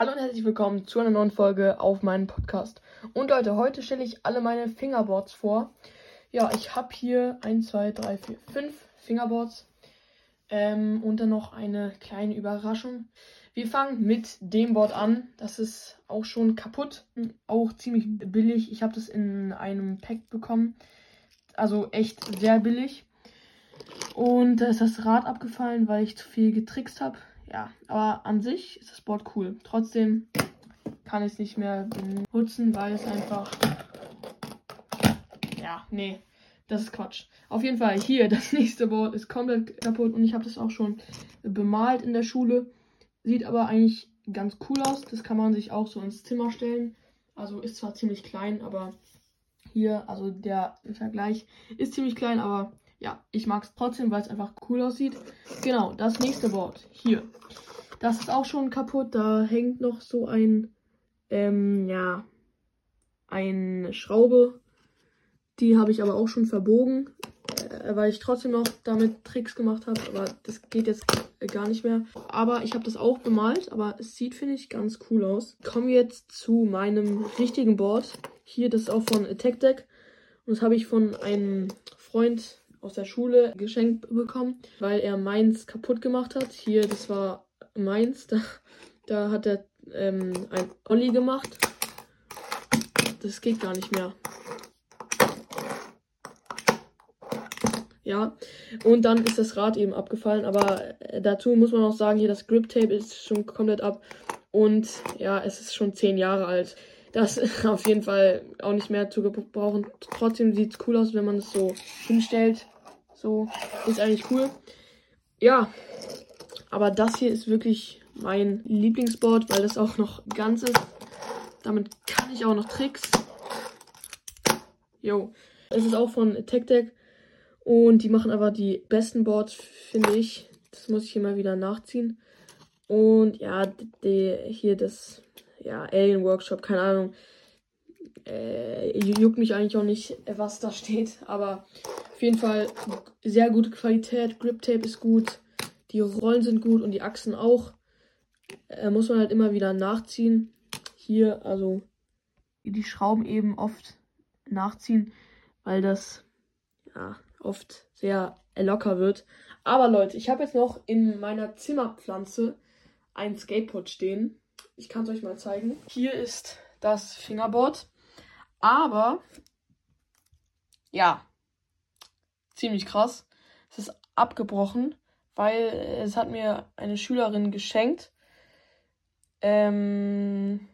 Hallo und herzlich willkommen zu einer neuen Folge auf meinem Podcast. Und Leute, heute stelle ich alle meine Fingerboards vor. Ja, ich habe hier 1, 2, 3, 4, 5 Fingerboards. Ähm, und dann noch eine kleine Überraschung. Wir fangen mit dem Board an. Das ist auch schon kaputt. Auch ziemlich billig. Ich habe das in einem Pack bekommen. Also echt sehr billig. Und da ist das Rad abgefallen, weil ich zu viel getrickst habe ja, aber an sich ist das Board cool. Trotzdem kann ich es nicht mehr benutzen, weil es einfach. Ja, nee, das ist Quatsch. Auf jeden Fall, hier, das nächste Board ist komplett kaputt und ich habe das auch schon bemalt in der Schule. Sieht aber eigentlich ganz cool aus. Das kann man sich auch so ins Zimmer stellen. Also ist zwar ziemlich klein, aber hier, also der Vergleich ist ziemlich klein, aber ja, ich mag es trotzdem, weil es einfach cool aussieht. Genau, das nächste Board. Hier. Das ist auch schon kaputt. Da hängt noch so ein, ähm, ja, eine Schraube. Die habe ich aber auch schon verbogen, äh, weil ich trotzdem noch damit Tricks gemacht habe. Aber das geht jetzt gar nicht mehr. Aber ich habe das auch bemalt, aber es sieht, finde ich, ganz cool aus. Kommen wir jetzt zu meinem richtigen Board. Hier, das ist auch von Attack Deck. Und das habe ich von einem Freund aus der Schule geschenkt bekommen, weil er meins kaputt gemacht hat. Hier, das war meins. Da, da hat er ähm, ein Olli gemacht. Das geht gar nicht mehr. Ja, und dann ist das Rad eben abgefallen. Aber äh, dazu muss man auch sagen, hier das Grip Tape ist schon komplett ab. Und ja, es ist schon zehn Jahre alt. Das ist auf jeden Fall auch nicht mehr zu gebrauchen. Trotzdem sieht es cool aus, wenn man es so hinstellt. So, ist eigentlich cool. Ja, aber das hier ist wirklich mein Lieblingsboard, weil das auch noch ganz ist. Damit kann ich auch noch Tricks. Jo. Es ist auch von Tech Deck. Und die machen aber die besten Boards, finde ich. Das muss ich immer wieder nachziehen. Und ja, die, hier das ja, Alien Workshop, keine Ahnung. Äh, juckt mich eigentlich auch nicht, was da steht. Aber auf jeden Fall sehr gute Qualität. Grip Tape ist gut. Die Rollen sind gut und die Achsen auch. Äh, muss man halt immer wieder nachziehen. Hier, also die Schrauben eben oft nachziehen, weil das ja oft sehr locker wird. Aber Leute, ich habe jetzt noch in meiner Zimmerpflanze ein Skateboard stehen. Ich kann es euch mal zeigen. Hier ist das Fingerboard. Aber ja, ziemlich krass. Es ist abgebrochen, weil es hat mir eine Schülerin geschenkt. Ähm,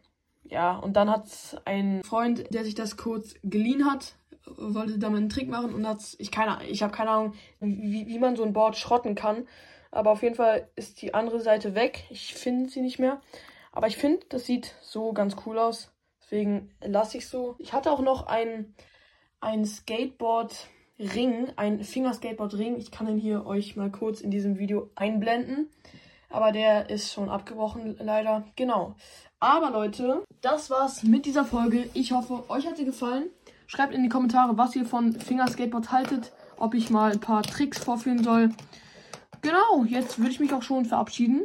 ja, und dann hat ein Freund, der sich das kurz geliehen hat, wollte damit einen Trick machen und hat ich keine ich habe keine Ahnung, wie, wie man so ein Board schrotten kann, aber auf jeden Fall ist die andere Seite weg. Ich finde sie nicht mehr, aber ich finde, das sieht so ganz cool aus. Deswegen lasse ich so. Ich hatte auch noch ein ein Skateboard Ring, ein Fingerskateboard-Ring. Ich kann den hier euch mal kurz in diesem Video einblenden. Aber der ist schon abgebrochen, leider. Genau. Aber Leute, das war's mit dieser Folge. Ich hoffe, euch hat sie gefallen. Schreibt in die Kommentare, was ihr von Fingerskateboard haltet. Ob ich mal ein paar Tricks vorführen soll. Genau, jetzt würde ich mich auch schon verabschieden.